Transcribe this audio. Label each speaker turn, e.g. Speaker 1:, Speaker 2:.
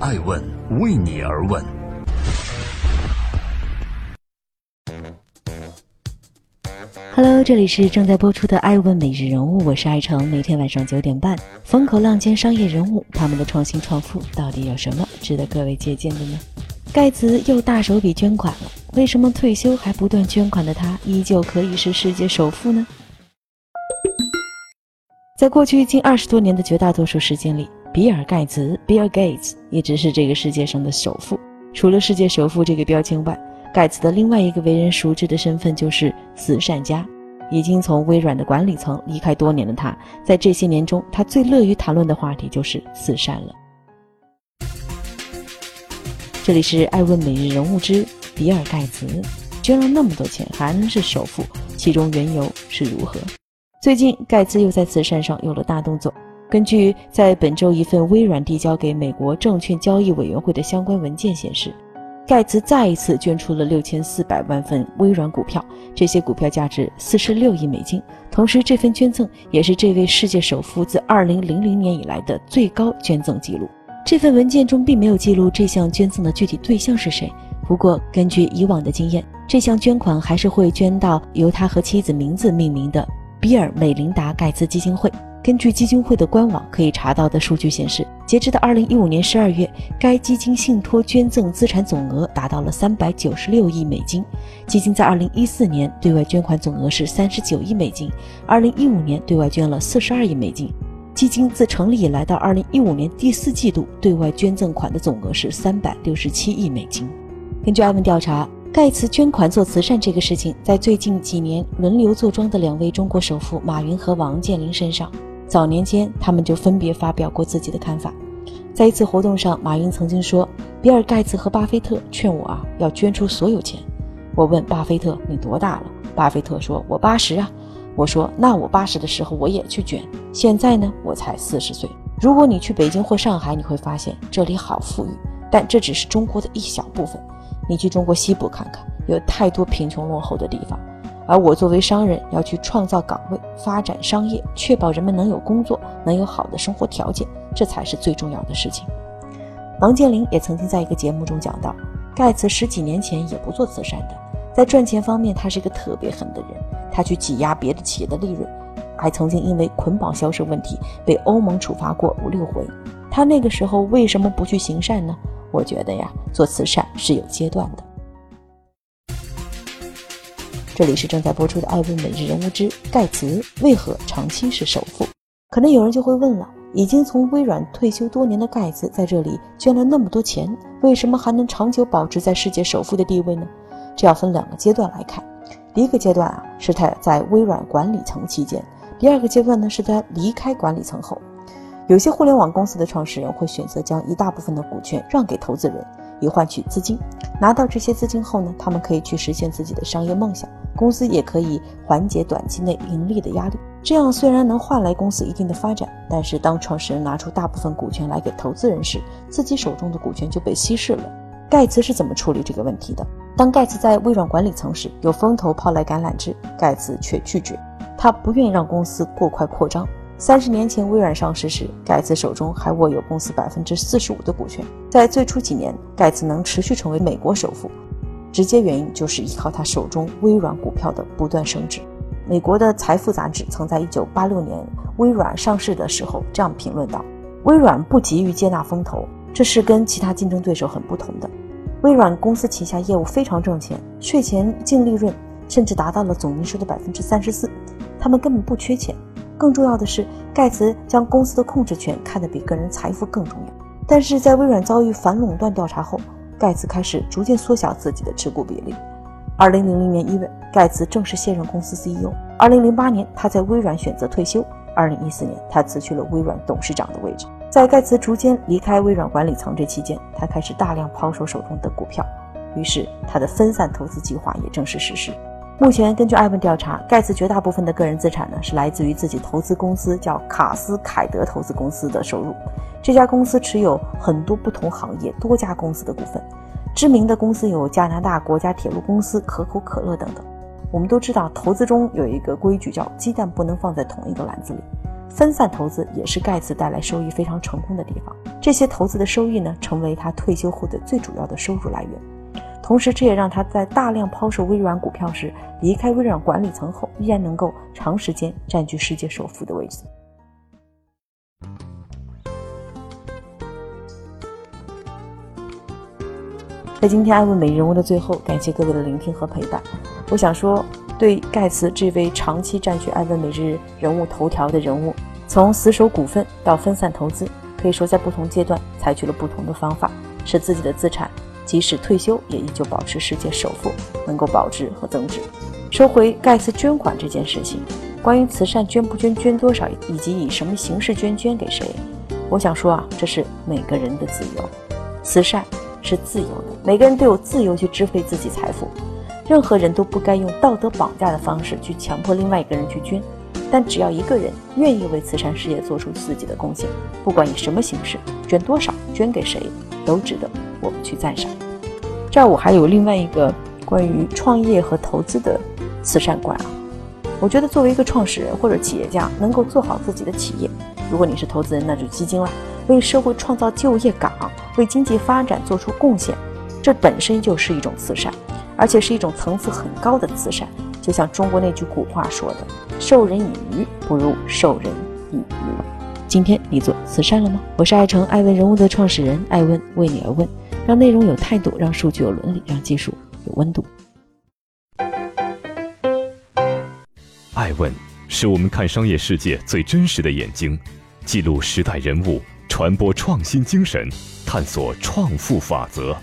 Speaker 1: 爱问为你而问。
Speaker 2: Hello，这里是正在播出的《爱问每日人物》，我是爱成，每天晚上九点半，风口浪尖商业人物，他们的创新创富到底有什么值得各位借鉴的呢？盖茨又大手笔捐款了，为什么退休还不断捐款的他，依旧可以是世界首富呢？在过去近二十多年的绝大多数时间里，比尔·盖茨 （Bill Gates） 一直是这个世界上的首富。除了世界首富这个标签外，盖茨的另外一个为人熟知的身份就是慈善家。已经从微软的管理层离开多年的他，在这些年中，他最乐于谈论的话题就是慈善了。这里是爱问每日人物之比尔·盖茨，捐了那么多钱还能是首富，其中缘由是如何？最近，盖茨又在慈善上有了大动作。根据在本周一份微软递交给美国证券交易委员会的相关文件显示，盖茨再一次捐出了六千四百万份微软股票，这些股票价值四十六亿美金。同时，这份捐赠也是这位世界首富自二零零零年以来的最高捐赠记录。这份文件中并没有记录这项捐赠的具体对象是谁。不过，根据以往的经验，这项捐款还是会捐到由他和妻子名字命名的比尔·美琳达·盖茨基金会。根据基金会的官网可以查到的数据显示，截至到2015年12月，该基金信托捐赠资产总额达到了396亿美金。基金在2014年对外捐款总额是39亿美金，2015年对外捐了42亿美金。基金自成立以来到二零一五年第四季度，对外捐赠款的总额是三百六十七亿美金。根据艾文调查，盖茨捐款做慈善这个事情，在最近几年轮流坐庄的两位中国首富马云和王健林身上，早年间他们就分别发表过自己的看法。在一次活动上，马云曾经说：“比尔·盖茨和巴菲特劝我啊，要捐出所有钱。”我问巴菲特：“你多大了？”巴菲特说：“我八十啊。”我说：“那我八十的时候我也去捐。现在呢，我才四十岁。如果你去北京或上海，你会发现这里好富裕，但这只是中国的一小部分。你去中国西部看看，有太多贫穷落后的地方。而我作为商人，要去创造岗位、发展商业，确保人们能有工作，能有好的生活条件，这才是最重要的事情。”王健林也曾经在一个节目中讲到，盖茨十几年前也不做慈善的，在赚钱方面，他是一个特别狠的人。他去挤压别的企业的利润，还曾经因为捆绑销售问题被欧盟处罚过五六回。他那个时候为什么不去行善呢？我觉得呀，做慈善是有阶段的。这里是正在播出的《爱问每日人物之盖茨为何长期是首富》。可能有人就会问了：已经从微软退休多年的盖茨，在这里捐了那么多钱，为什么还能长久保持在世界首富的地位呢？这要分两个阶段来看。第一个阶段啊，是他在微软管理层期间；第二个阶段呢，是他离开管理层后。有些互联网公司的创始人会选择将一大部分的股权让给投资人，以换取资金。拿到这些资金后呢，他们可以去实现自己的商业梦想，公司也可以缓解短期内盈利的压力。这样虽然能换来公司一定的发展，但是当创始人拿出大部分股权来给投资人时，自己手中的股权就被稀释了。盖茨是怎么处理这个问题的？当盖茨在微软管理层时，有风投抛来橄榄枝，盖茨却拒绝。他不愿意让公司过快扩张。三十年前微软上市时，盖茨手中还握有公司百分之四十五的股权。在最初几年，盖茨能持续成为美国首富，直接原因就是依靠他手中微软股票的不断升值。美国的财富杂志曾在一九八六年微软上市的时候这样评论道：“微软不急于接纳风投，这是跟其他竞争对手很不同的。”微软公司旗下业务非常挣钱，税前净利润甚至达到了总营收的百分之三十四，他们根本不缺钱。更重要的是，盖茨将公司的控制权看得比个人财富更重要。但是在微软遭遇反垄断调查后，盖茨开始逐渐缩小自己的持股比例。二零零零年一月，盖茨正式卸任公司 CEO。二零零八年，他在微软选择退休。二零一四年，他辞去了微软董事长的位置。在盖茨逐渐离开微软管理层这期间，他开始大量抛售手中的股票，于是他的分散投资计划也正式实施。目前，根据艾问调查，盖茨绝大部分的个人资产呢是来自于自己投资公司叫卡斯凯德投资公司的收入。这家公司持有很多不同行业多家公司的股份，知名的公司有加拿大国家铁路公司、可口可乐等等。我们都知道，投资中有一个规矩叫鸡蛋不能放在同一个篮子里。分散投资也是盖茨带来收益非常成功的地方。这些投资的收益呢，成为他退休后的最主要的收入来源。同时，这也让他在大量抛售微软股票时，离开微软管理层后，依然能够长时间占据世界首富的位置。在今天艾问美人物的最后，感谢各位的聆听和陪伴。我想说，对盖茨这位长期占据艾问每日人物头条的人物，从死守股份到分散投资，可以说在不同阶段采取了不同的方法，使自己的资产即使退休也依旧保持世界首富，能够保值和增值。收回盖茨捐款这件事情，关于慈善捐不捐、捐多少以及以什么形式捐、捐给谁，我想说啊，这是每个人的自由。慈善。是自由的，每个人都有自由去支配自己财富，任何人都不该用道德绑架的方式去强迫另外一个人去捐。但只要一个人愿意为慈善事业做出自己的贡献，不管以什么形式，捐多少，捐给谁，都值得我们去赞赏。这儿我还有另外一个关于创业和投资的慈善观啊，我觉得作为一个创始人或者企业家，能够做好自己的企业，如果你是投资人，那就基金了。为社会创造就业岗，为经济发展做出贡献，这本身就是一种慈善，而且是一种层次很高的慈善。就像中国那句古话说的：“授人以鱼，不如授人以渔。”今天你做慈善了吗？我是爱成爱问人物的创始人艾问，为你而问，让内容有态度，让数据有伦理，让技术有温度。
Speaker 1: 爱问是我们看商业世界最真实的眼睛，记录时代人物。传播创新精神，探索创富法则。